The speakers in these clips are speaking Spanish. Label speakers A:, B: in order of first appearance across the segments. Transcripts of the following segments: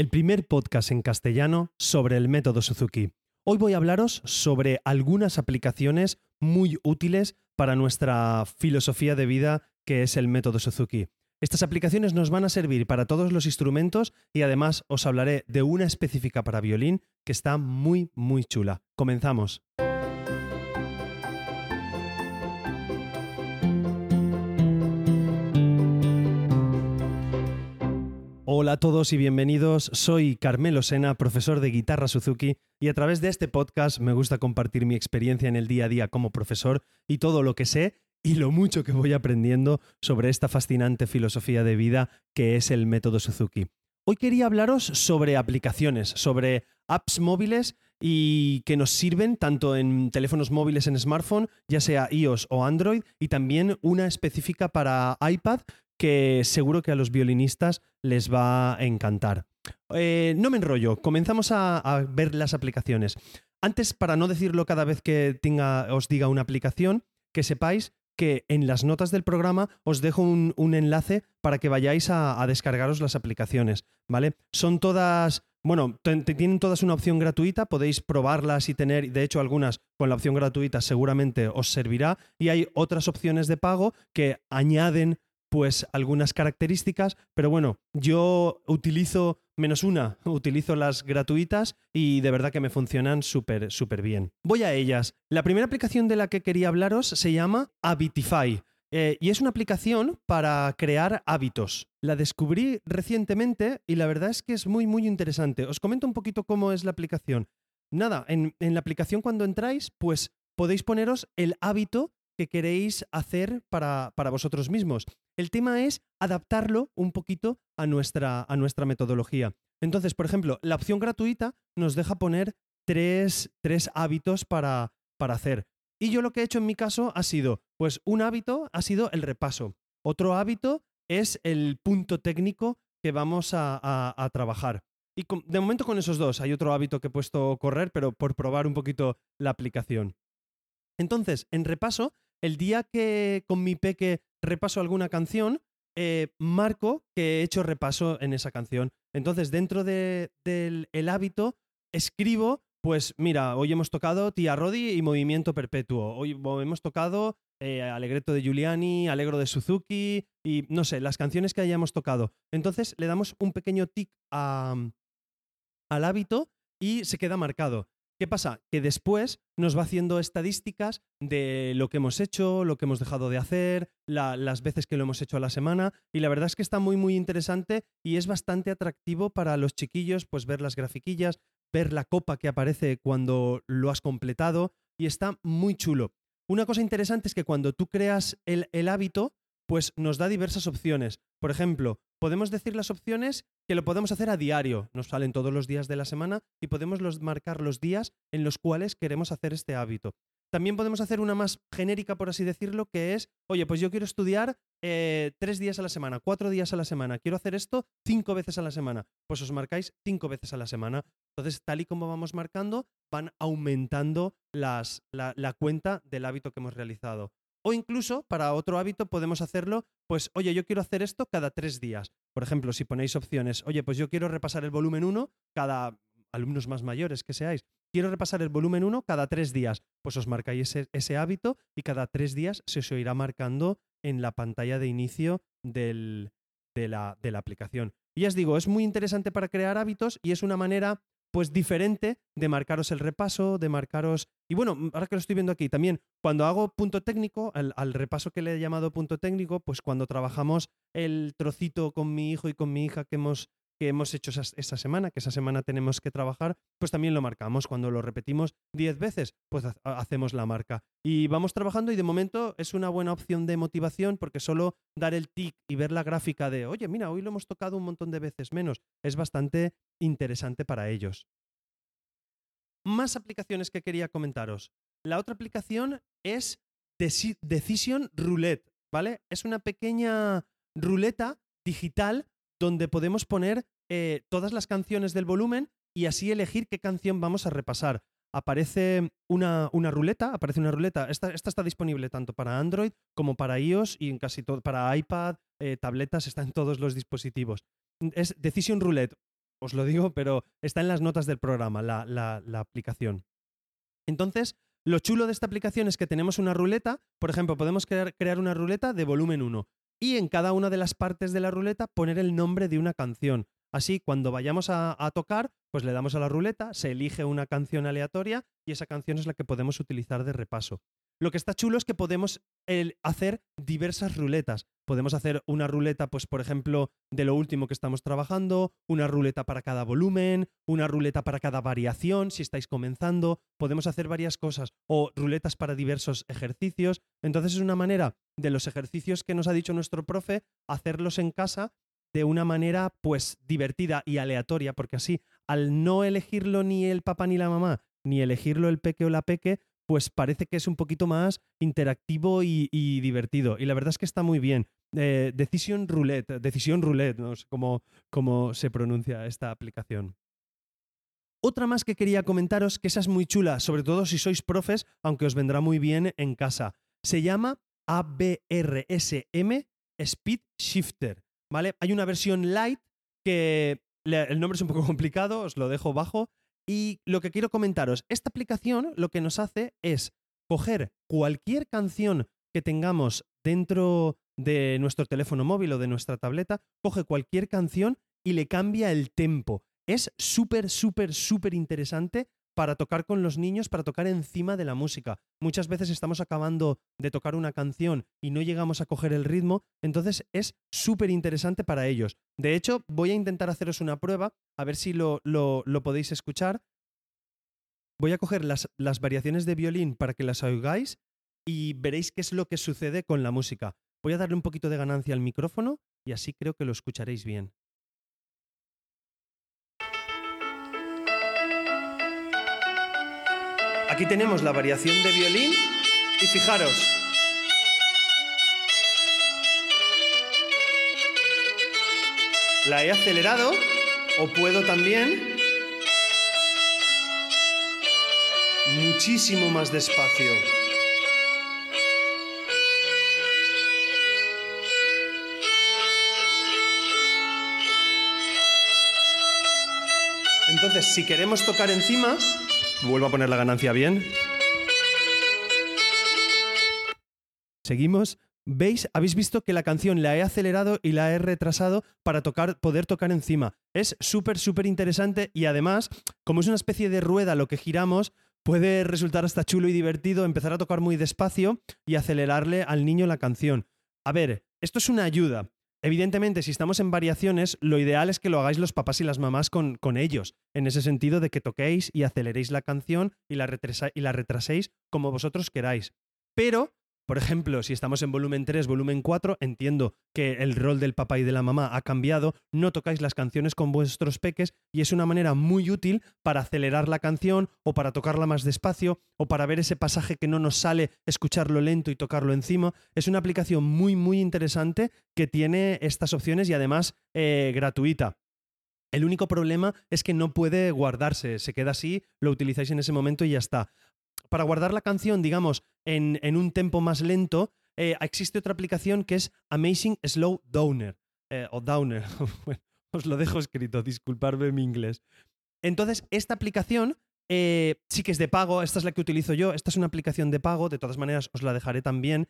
A: el primer podcast en castellano sobre el método Suzuki. Hoy voy a hablaros sobre algunas aplicaciones muy útiles para nuestra filosofía de vida que es el método Suzuki. Estas aplicaciones nos van a servir para todos los instrumentos y además os hablaré de una específica para violín que está muy muy chula. Comenzamos. Hola a todos y bienvenidos. Soy Carmelo Sena, profesor de guitarra Suzuki, y a través de este podcast me gusta compartir mi experiencia en el día a día como profesor y todo lo que sé y lo mucho que voy aprendiendo sobre esta fascinante filosofía de vida que es el método Suzuki. Hoy quería hablaros sobre aplicaciones, sobre apps móviles y que nos sirven tanto en teléfonos móviles en smartphone, ya sea iOS o Android, y también una específica para iPad que seguro que a los violinistas les va a encantar. Eh, no me enrollo, comenzamos a, ver las aplicaciones. Antes, para no decirlo cada vez que os diga una aplicación, que sepáis que en las notas del programa os dejo un, enlace para que vayáis a, descargaros las aplicaciones, ¿vale? Son todas, bueno, tienen todas una opción gratuita, podéis probarlas y tener, de hecho algunas con la opción gratuita seguramente os servirá, y hay otras opciones de pago que añaden pues algunas características, pero bueno, yo utilizo menos una, utilizo las gratuitas y de verdad que me funcionan súper, súper bien. Voy a ellas. La primera aplicación de la que quería hablaros se llama Habitify. Eh, y es una aplicación para crear hábitos. La descubrí recientemente y la verdad es que es muy, muy interesante. Os comento un poquito cómo es la aplicación. Nada, en, en la aplicación cuando entráis, pues podéis poneros el hábito que queréis hacer para, para vosotros mismos. El tema es adaptarlo un poquito a nuestra, a nuestra metodología. Entonces, por ejemplo, la opción gratuita nos deja poner tres, hábitos para, para hacer. Y yo lo que he hecho en mi caso ha sido, pues un hábito ha sido el repaso. Otro hábito es el punto técnico que vamos a, trabajar. Y de momento con esos dos, hay otro hábito que he puesto correr, pero por probar un poquito la aplicación. Entonces, en repaso, el día que con mi peque repaso alguna canción, eh, marco que he hecho repaso en esa canción. Entonces, dentro del hábito, escribo, pues mira, hoy hemos tocado Tía Rodi y Movimiento Perpetuo. Hoy hemos tocado eh, Alegreto de Giuliani, Alegro de Suzuki y no sé, las canciones que hayamos tocado. Entonces, le damos un pequeño tic al hábito y se queda marcado. ¿Qué pasa? Que después nos va haciendo estadísticas de lo que hemos hecho, lo que hemos dejado de hacer, las veces que lo hemos hecho a la semana y la verdad es que está muy muy interesante y es bastante atractivo para los chiquillos pues ver las grafiquillas, ver la copa que aparece cuando lo has completado y está muy chulo. Una cosa interesante es que cuando tú creas el, el hábito, pues nos da diversas opciones. Por ejemplo, podemos decir las opciones que lo podemos hacer a diario, nos salen todos los días de la semana y podemos marcar los días en los cuales queremos hacer este hábito. También podemos hacer una más genérica, por así decirlo, que es, oye, pues yo quiero estudiar eh, tres días a la semana, cuatro días a la semana, quiero hacer esto cinco veces a la semana, pues os marcáis cinco veces a la semana. Entonces, tal y como vamos marcando, van aumentando la cuenta del hábito que hemos realizado. O incluso para otro hábito podemos hacerlo, pues, oye, yo quiero hacer esto cada tres días. Por ejemplo, si ponéis opciones, oye, pues yo quiero repasar el volumen 1 cada alumnos más mayores que seáis. Quiero repasar el volumen 1 cada tres días. Pues os marcáis ese, hábito y cada tres días se os irá marcando en la pantalla de inicio de, la, de la aplicación. Y ya os digo, es muy interesante para crear hábitos y es una manera pues diferente de marcaros el repaso, de marcaros... Y bueno, ahora que lo estoy viendo aquí, también cuando hago punto técnico, al, repaso que le he llamado punto técnico, pues cuando trabajamos el trocito con mi hijo y con mi hija que hemos, que hemos hecho esa, semana, que esa semana tenemos que trabajar, pues también lo marcamos. Cuando lo repetimos 10 veces, pues hacemos la marca. Y vamos trabajando y de momento es una buena opción de motivación porque solo dar el tic y ver la gráfica de, oye, mira, hoy lo hemos tocado un montón de veces menos, es bastante interesante para ellos. Más aplicaciones que quería comentaros. La otra aplicación es Decision Roulette, ¿vale? Es una pequeña ruleta digital donde podemos poner eh, todas las canciones del volumen y así elegir qué canción vamos a repasar. Aparece una, una ruleta, aparece una ruleta. Esta, está disponible tanto para Android como para iOS y en casi todo, para iPad, eh, tabletas, está en todos los dispositivos. Es Decision Roulette os lo digo, pero está en las notas del programa, la, la, la aplicación. Entonces, lo chulo de esta aplicación es que tenemos una ruleta, por ejemplo, podemos crear, crear, una ruleta de volumen 1 y en cada una de las partes de la ruleta poner el nombre de una canción. Así, cuando vayamos a, tocar, pues le damos a la ruleta, se elige una canción aleatoria y esa canción es la que podemos utilizar de repaso. Lo que está chulo es que podemos hacer diversas ruletas. Podemos hacer una ruleta, pues por ejemplo, de lo último que estamos trabajando, una ruleta para cada volumen, una ruleta para cada variación, si estáis comenzando, podemos hacer varias cosas, o ruletas para diversos ejercicios. Entonces es una manera de los ejercicios que nos ha dicho nuestro profe, hacerlos en casa de una manera pues divertida y aleatoria, porque así, al no elegirlo ni el papá ni la mamá, ni elegirlo el peque o la peque, pues parece que es un poquito más interactivo y, divertido. Y la verdad es que está muy bien. Eh, Decision Roulette, Decisión Roulette, no sé cómo, cómo se pronuncia esta aplicación. Otra más que quería comentaros, que esa es muy chula, sobre todo si sois profes, aunque os vendrá muy bien en casa. Se llama ABRSM Speed Shifter. ¿Vale? Hay una versión light que el nombre es un poco complicado, os lo dejo bajo, y lo que quiero comentaros, esta aplicación lo que nos hace es coger cualquier canción que tengamos dentro de nuestro teléfono móvil o de nuestra tableta, coge cualquier canción y le cambia el tempo. Es súper, súper, súper interesante para tocar con los niños, para tocar encima de la música. Muchas veces estamos acabando de tocar una canción y no llegamos a coger el ritmo, entonces es súper interesante para ellos. De hecho, voy a intentar haceros una prueba, a ver si lo, lo, lo podéis escuchar. Voy a coger las, las variaciones de violín para que las oigáis y veréis qué es lo que sucede con la música. Voy a darle un poquito de ganancia al micrófono y así creo que lo escucharéis bien. Aquí tenemos la variación de violín y fijaros. La he acelerado o puedo también muchísimo más despacio. Entonces, si queremos tocar encima, Vuelvo a poner la ganancia bien. Seguimos. ¿Veis? Habéis visto que la canción la he acelerado y la he retrasado para tocar, poder tocar encima. Es súper, súper interesante y además, como es una especie de rueda lo que giramos, puede resultar hasta chulo y divertido empezar a tocar muy despacio y acelerarle al niño la canción. A ver, esto es una ayuda. Evidentemente, si estamos en variaciones, lo ideal es que lo hagáis los papás y las mamás con, con ellos, en ese sentido de que toquéis y aceleréis la canción y la, y la retraséis como vosotros queráis. Pero por ejemplo, si estamos en volumen 3, volumen 4, entiendo que el rol del papá y de la mamá ha cambiado, no tocáis las canciones con vuestros peques y es una manera muy útil para acelerar la canción o para tocarla más despacio o para ver ese pasaje que no nos sale, escucharlo lento y tocarlo encima. Es una aplicación muy, muy interesante que tiene estas opciones y además eh, gratuita. El único problema es que no puede guardarse, se queda así, lo utilizáis en ese momento y ya está para guardar la canción, digamos, en, un tempo más lento, eh, existe otra aplicación que es Amazing Slow Downer. Eh, o Downer. os lo dejo escrito, disculparme mi inglés. Entonces, esta aplicación eh, sí que es de pago, esta es la que utilizo yo, esta es una aplicación de pago, de todas maneras os la dejaré también.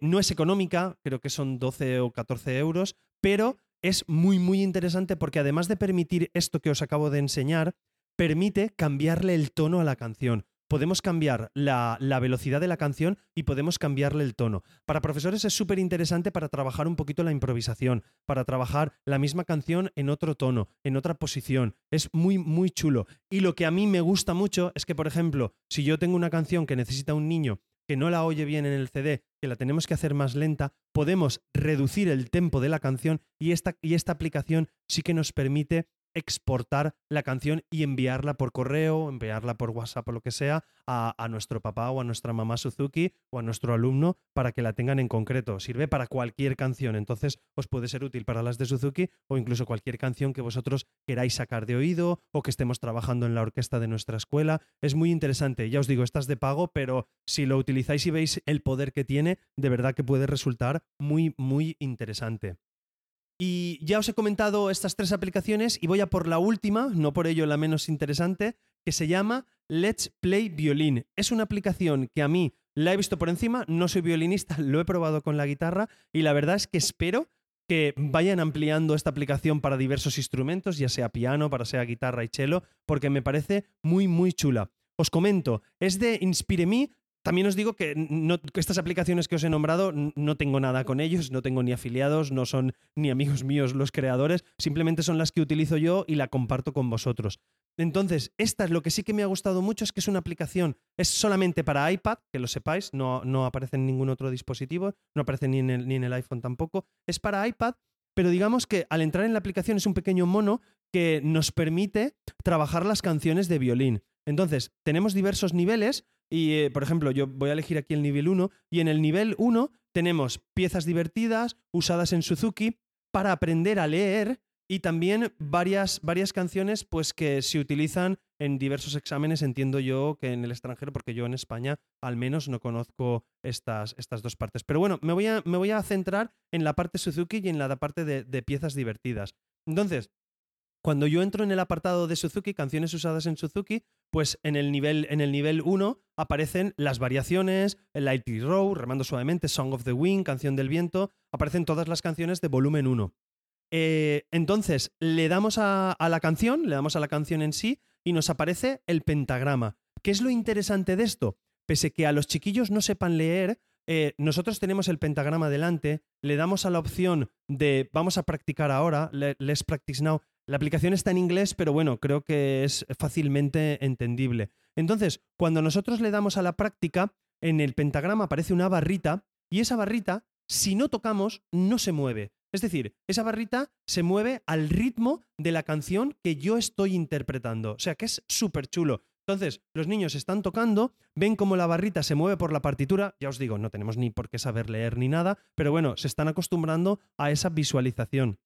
A: no es económica, creo que son 12 o 14 euros, pero es muy, muy interesante porque además de permitir esto que os acabo de enseñar, permite cambiarle el tono a la canción podemos cambiar la, velocidad de la canción y podemos cambiarle el tono. Para profesores es súper interesante para trabajar un poquito la improvisación, para trabajar la misma canción en otro tono, en otra posición. Es muy, muy chulo. Y lo que a mí me gusta mucho es que, por ejemplo, si yo tengo una canción que necesita un niño que no la oye bien en el CD, que la tenemos que hacer más lenta, podemos reducir el tempo de la canción y esta, y esta aplicación sí que nos permite exportar la canción y enviarla por correo, enviarla por WhatsApp o lo que sea a, nuestro papá o a nuestra mamá Suzuki o a nuestro alumno para que la tengan en concreto. Sirve para cualquier canción, entonces os puede ser útil para las de Suzuki o incluso cualquier canción que vosotros queráis sacar de oído o que estemos trabajando en la orquesta de nuestra escuela. Es muy interesante, ya os digo, estás de pago, pero si lo utilizáis y veis el poder que tiene, de verdad que puede resultar muy, muy interesante. Y ya os he comentado estas tres aplicaciones y voy a por la última, no por ello la menos interesante, que se llama Let's Play Violin. Es una aplicación que a mí la he visto por encima, no soy violinista, lo he probado con la guitarra y la verdad es que espero que vayan ampliando esta aplicación para diversos instrumentos, ya sea piano, para sea guitarra y cello, porque me parece muy, muy chula. Os comento, es de InspireMe, también os digo que, estas aplicaciones que os he nombrado no tengo nada con ellos, no tengo ni afiliados, no son ni amigos míos los creadores, simplemente son las que utilizo yo y la comparto con vosotros. Entonces, esta es lo que sí que me ha gustado mucho, es que es una aplicación, es solamente para iPad, que lo sepáis, no, no aparece en ningún otro dispositivo, no aparece ni en, el, ni en el iPhone tampoco, es para iPad, pero digamos que al entrar en la aplicación es un pequeño mono que nos permite trabajar las canciones de violín. Entonces, tenemos diversos niveles y, eh, por ejemplo, yo voy a elegir aquí el nivel 1 y en el nivel 1 tenemos piezas divertidas usadas en Suzuki para aprender a leer y también varias, varias canciones pues, que se utilizan en diversos exámenes, entiendo yo que en el extranjero, porque yo en España al menos no conozco estas, estas dos partes. Pero bueno, me voy, a, me voy a centrar en la parte Suzuki y en la parte de, de piezas divertidas. Entonces, cuando yo entro en el apartado de Suzuki, canciones usadas en Suzuki, pues en el nivel, en el nivel 1 aparecen las variaciones, el Lightly Row, Remando Suavemente, Song of the Wind, Canción del Viento, aparecen todas las canciones de volumen 1. Eh, entonces, le damos a, la canción, le damos a la canción en sí y nos aparece el pentagrama. ¿Qué es lo interesante de esto? Pese que a los chiquillos no sepan leer, eh, nosotros tenemos el pentagrama delante, le damos a la opción de vamos a practicar ahora, let's practice now, la aplicación está en inglés, pero bueno, creo que es fácilmente entendible. Entonces, cuando nosotros le damos a la práctica, en el pentagrama aparece una barrita y esa barrita, si no tocamos, no se mueve. Es decir, esa barrita se mueve al ritmo de la canción que yo estoy interpretando. O sea que es súper chulo. Entonces, los niños están tocando, ven cómo la barrita se mueve por la partitura, ya os digo, no tenemos ni por qué saber leer ni nada, pero bueno, se están acostumbrando a esa visualización.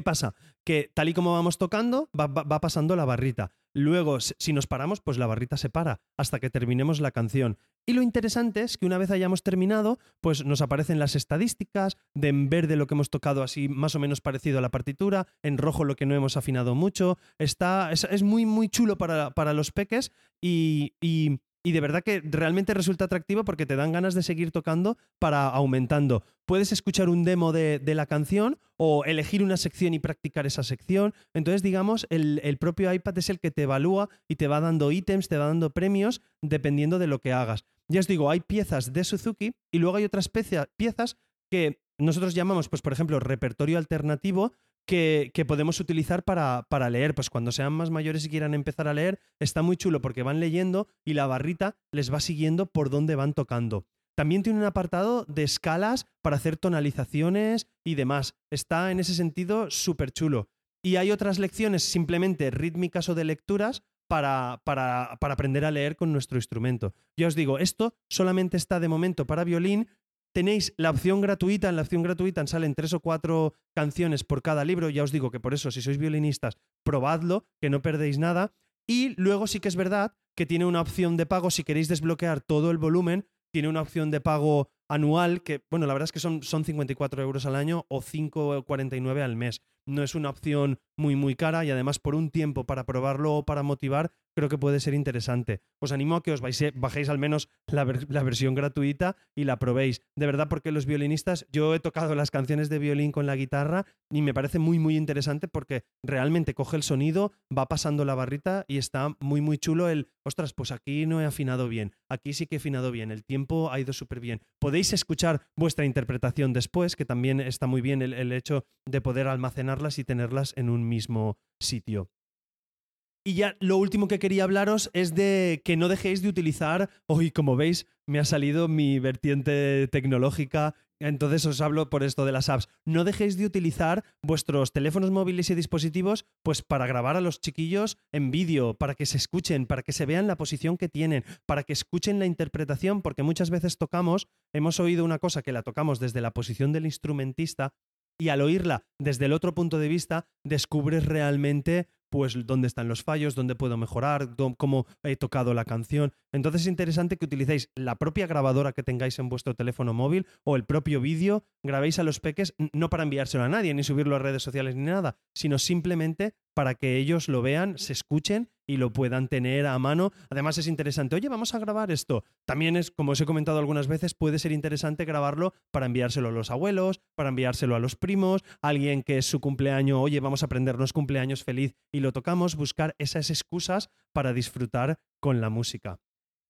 A: ¿Qué pasa? Que tal y como vamos tocando, va, pasando la barrita. Luego, si nos paramos, pues la barrita se para hasta que terminemos la canción. Y lo interesante es que una vez hayamos terminado, pues nos aparecen las estadísticas, de en verde lo que hemos tocado así más o menos parecido a la partitura, en rojo lo que no hemos afinado mucho. Está, es, muy, muy chulo para, para los peques y, y y de verdad que realmente resulta atractivo porque te dan ganas de seguir tocando para aumentando. Puedes escuchar un demo de, la canción o elegir una sección y practicar esa sección. Entonces, digamos, el, propio iPad es el que te evalúa y te va dando ítems, te va dando premios dependiendo de lo que hagas. Ya os digo, hay piezas de Suzuki y luego hay otras piezas que nosotros llamamos, pues por ejemplo, repertorio alternativo, que, podemos utilizar para, para, leer. Pues cuando sean más mayores y quieran empezar a leer, está muy chulo porque van leyendo y la barrita les va siguiendo por dónde van tocando. También tiene un apartado de escalas para hacer tonalizaciones y demás. Está en ese sentido súper chulo. Y hay otras lecciones simplemente rítmicas o de lecturas para, para, para, aprender a leer con nuestro instrumento. Ya os digo, esto solamente está de momento para violín, Tenéis la opción gratuita, en la opción gratuita salen tres o cuatro canciones por cada libro, ya os digo que por eso si sois violinistas, probadlo, que no perdéis nada. Y luego sí que es verdad que tiene una opción de pago, si queréis desbloquear todo el volumen, tiene una opción de pago anual que, bueno, la verdad es que son, son 54 euros al año o 5,49 al mes. No es una opción muy, muy cara y además por un tiempo para probarlo o para motivar, creo que puede ser interesante. Os animo a que os bajéis al menos la, versión gratuita y la probéis. De verdad, porque los violinistas, yo he tocado las canciones de violín con la guitarra y me parece muy, muy interesante porque realmente coge el sonido, va pasando la barrita y está muy, muy chulo el, ostras, pues aquí no he afinado bien, aquí sí que he afinado bien, el tiempo ha ido súper bien. Podéis escuchar vuestra interpretación después, que también está muy bien el hecho de poder almacenarlas y tenerlas en un mismo sitio. Y ya lo último que quería hablaros es de que no dejéis de utilizar, hoy como veis me ha salido mi vertiente tecnológica, entonces os hablo por esto de las apps, no dejéis de utilizar vuestros teléfonos móviles y dispositivos pues para grabar a los chiquillos en vídeo, para que se escuchen, para que se vean la posición que tienen, para que escuchen la interpretación, porque muchas veces tocamos, hemos oído una cosa que la tocamos desde la posición del instrumentista y al oírla desde el otro punto de vista descubres realmente pues dónde están los fallos, dónde puedo mejorar, cómo he tocado la canción. Entonces es interesante que utilicéis la propia grabadora que tengáis en vuestro teléfono móvil o el propio vídeo, grabéis a los peques no para enviárselo a nadie ni subirlo a redes sociales ni nada, sino simplemente para que ellos lo vean, se escuchen y lo puedan tener a mano. Además es interesante, oye, vamos a grabar esto. También es, como os he comentado algunas veces, puede ser interesante grabarlo para enviárselo a los abuelos, para enviárselo a los primos, alguien que es su cumpleaños, oye, vamos a aprendernos cumpleaños feliz lo tocamos, buscar esas excusas para disfrutar con la música.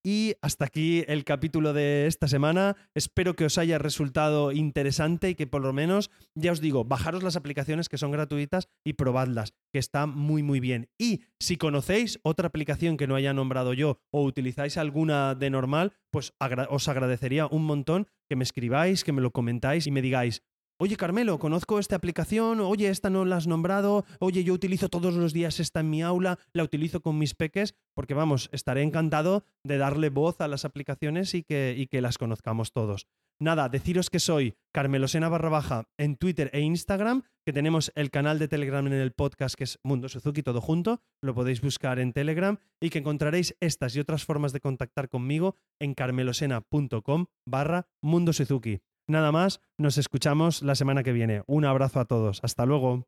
A: Y hasta aquí el capítulo de esta semana. Espero que os haya resultado interesante y que por lo menos, ya os digo, bajaros las aplicaciones que son gratuitas y probadlas, que está muy muy bien. Y si conocéis otra aplicación que no haya nombrado yo o utilizáis alguna de normal, pues os agradecería un montón que me escribáis, que me lo comentáis y me digáis, Oye, Carmelo, conozco esta aplicación, oye, esta no la has nombrado, oye, yo utilizo todos los días esta en mi aula, la utilizo con mis peques, porque vamos, estaré encantado de darle voz a las aplicaciones y que, las conozcamos todos. Nada, deciros que soy Carmelosena barra baja en Twitter e Instagram, que tenemos el canal de Telegram en el podcast que es Mundo Suzuki todo junto, lo podéis buscar en Telegram y que encontraréis estas y otras formas de contactar conmigo en carmelosena.com barra Mundo Suzuki. Nada más, nos escuchamos la semana que viene. Un abrazo a todos. Hasta luego.